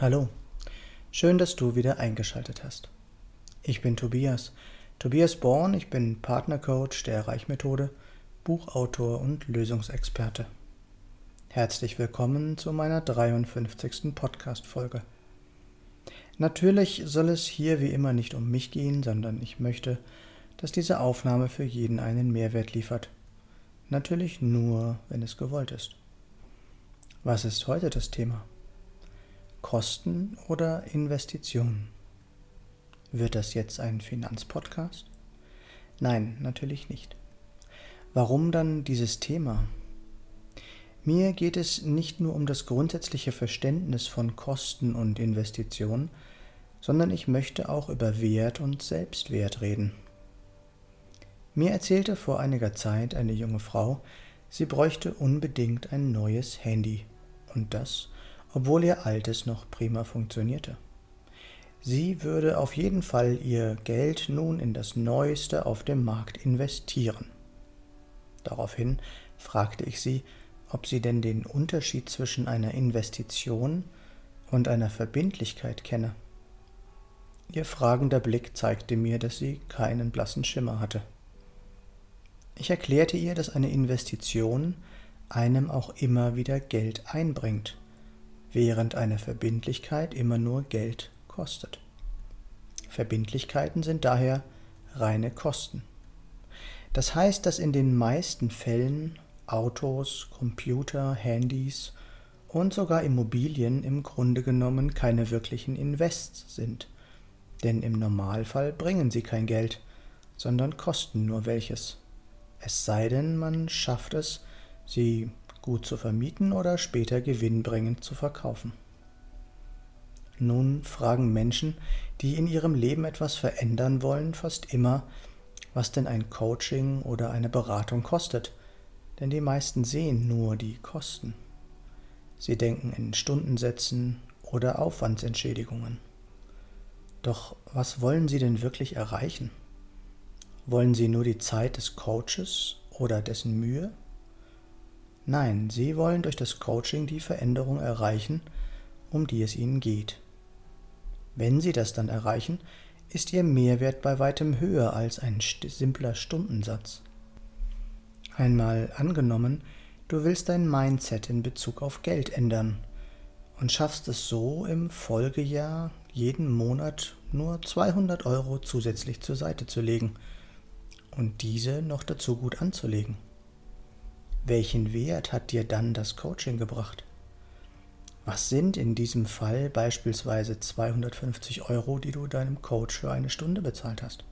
Hallo, schön, dass du wieder eingeschaltet hast. Ich bin Tobias, Tobias Born, ich bin Partnercoach der Reichmethode, Buchautor und Lösungsexperte. Herzlich willkommen zu meiner 53. Podcast-Folge. Natürlich soll es hier wie immer nicht um mich gehen, sondern ich möchte, dass diese Aufnahme für jeden einen Mehrwert liefert. Natürlich nur, wenn es gewollt ist. Was ist heute das Thema? Kosten oder Investitionen? Wird das jetzt ein Finanzpodcast? Nein, natürlich nicht. Warum dann dieses Thema? Mir geht es nicht nur um das grundsätzliche Verständnis von Kosten und Investitionen, sondern ich möchte auch über Wert und Selbstwert reden. Mir erzählte vor einiger Zeit eine junge Frau, sie bräuchte unbedingt ein neues Handy. Und das, obwohl ihr altes noch prima funktionierte. Sie würde auf jeden Fall ihr Geld nun in das Neueste auf dem Markt investieren. Daraufhin fragte ich sie, ob sie denn den Unterschied zwischen einer Investition und einer Verbindlichkeit kenne. Ihr fragender Blick zeigte mir, dass sie keinen blassen Schimmer hatte. Ich erklärte ihr, dass eine Investition einem auch immer wieder Geld einbringt, während eine Verbindlichkeit immer nur Geld kostet. Verbindlichkeiten sind daher reine Kosten. Das heißt, dass in den meisten Fällen Autos, Computer, Handys und sogar Immobilien im Grunde genommen keine wirklichen Invests sind, denn im Normalfall bringen sie kein Geld, sondern kosten nur welches. Es sei denn, man schafft es, sie gut zu vermieten oder später gewinnbringend zu verkaufen. Nun fragen Menschen, die in ihrem Leben etwas verändern wollen, fast immer, was denn ein Coaching oder eine Beratung kostet, denn die meisten sehen nur die Kosten. Sie denken in Stundensätzen oder Aufwandsentschädigungen. Doch was wollen sie denn wirklich erreichen? Wollen sie nur die Zeit des Coaches oder dessen Mühe? Nein, sie wollen durch das Coaching die Veränderung erreichen, um die es ihnen geht. Wenn sie das dann erreichen, ist ihr Mehrwert bei weitem höher als ein simpler Stundensatz. Einmal angenommen, du willst dein Mindset in Bezug auf Geld ändern und schaffst es so im Folgejahr jeden Monat nur 200 Euro zusätzlich zur Seite zu legen und diese noch dazu gut anzulegen. Welchen Wert hat dir dann das Coaching gebracht? Was sind in diesem Fall beispielsweise 250 Euro, die du deinem Coach für eine Stunde bezahlt hast?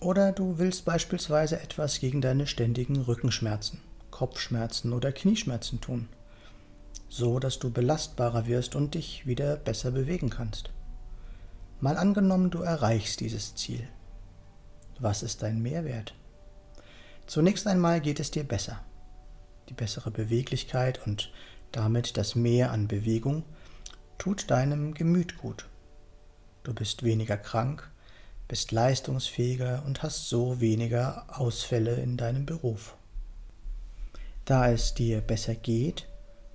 Oder du willst beispielsweise etwas gegen deine ständigen Rückenschmerzen, Kopfschmerzen oder Knieschmerzen tun, so dass du belastbarer wirst und dich wieder besser bewegen kannst. Mal angenommen, du erreichst dieses Ziel. Was ist dein Mehrwert? Zunächst einmal geht es dir besser. Die bessere Beweglichkeit und damit das Mehr an Bewegung tut deinem Gemüt gut. Du bist weniger krank, bist leistungsfähiger und hast so weniger Ausfälle in deinem Beruf. Da es dir besser geht,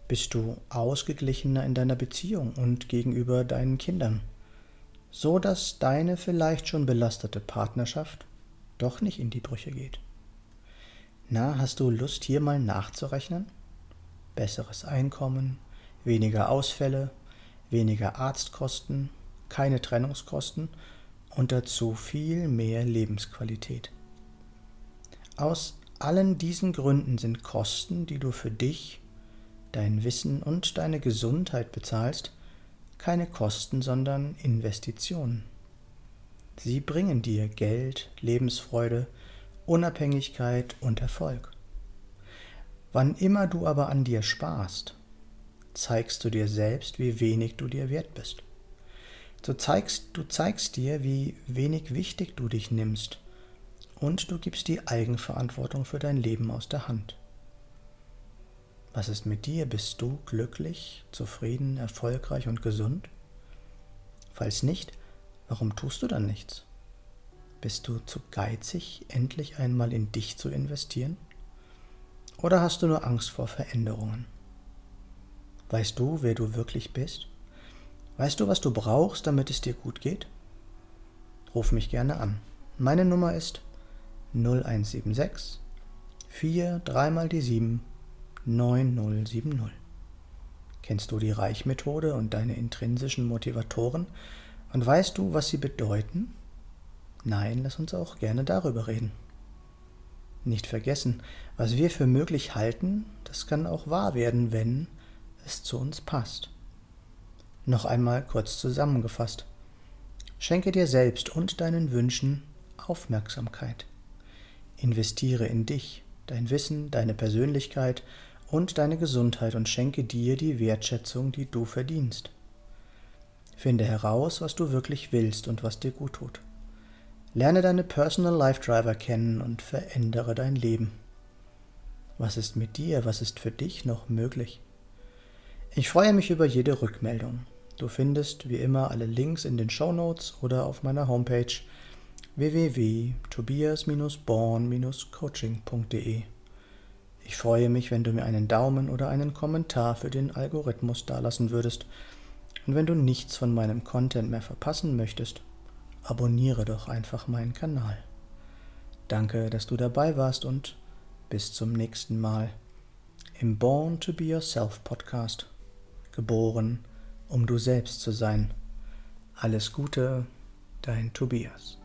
bist du ausgeglichener in deiner Beziehung und gegenüber deinen Kindern, so dass deine vielleicht schon belastete Partnerschaft doch nicht in die Brüche geht. Na, hast du Lust hier mal nachzurechnen? Besseres Einkommen, weniger Ausfälle, weniger Arztkosten, keine Trennungskosten und dazu viel mehr Lebensqualität. Aus allen diesen Gründen sind Kosten, die du für dich, dein Wissen und deine Gesundheit bezahlst, keine Kosten, sondern Investitionen. Sie bringen dir Geld, Lebensfreude, Unabhängigkeit und Erfolg. Wann immer du aber an dir sparst, zeigst du dir selbst, wie wenig du dir wert bist. Du zeigst, du zeigst dir, wie wenig wichtig du dich nimmst und du gibst die Eigenverantwortung für dein Leben aus der Hand. Was ist mit dir? Bist du glücklich, zufrieden, erfolgreich und gesund? Falls nicht, warum tust du dann nichts? Bist du zu geizig, endlich einmal in dich zu investieren? Oder hast du nur Angst vor Veränderungen? Weißt du, wer du wirklich bist? Weißt du, was du brauchst, damit es dir gut geht? Ruf mich gerne an. Meine Nummer ist 0176 4 3 mal die 7 9070. Kennst du die Reichmethode und deine intrinsischen Motivatoren und weißt du, was sie bedeuten? Nein, lass uns auch gerne darüber reden. Nicht vergessen, was wir für möglich halten, das kann auch wahr werden, wenn es zu uns passt. Noch einmal kurz zusammengefasst. Schenke dir selbst und deinen Wünschen Aufmerksamkeit. Investiere in dich, dein Wissen, deine Persönlichkeit und deine Gesundheit und schenke dir die Wertschätzung, die du verdienst. Finde heraus, was du wirklich willst und was dir gut tut. Lerne deine Personal Life Driver kennen und verändere dein Leben. Was ist mit dir, was ist für dich noch möglich? Ich freue mich über jede Rückmeldung. Du findest wie immer alle Links in den Show Notes oder auf meiner Homepage www.tobias-born-coaching.de. Ich freue mich, wenn du mir einen Daumen oder einen Kommentar für den Algorithmus dalassen würdest. Und wenn du nichts von meinem Content mehr verpassen möchtest, abonniere doch einfach meinen Kanal. Danke, dass du dabei warst und bis zum nächsten Mal im Born to Be Yourself Podcast. Geboren, um du selbst zu sein. Alles Gute, dein Tobias.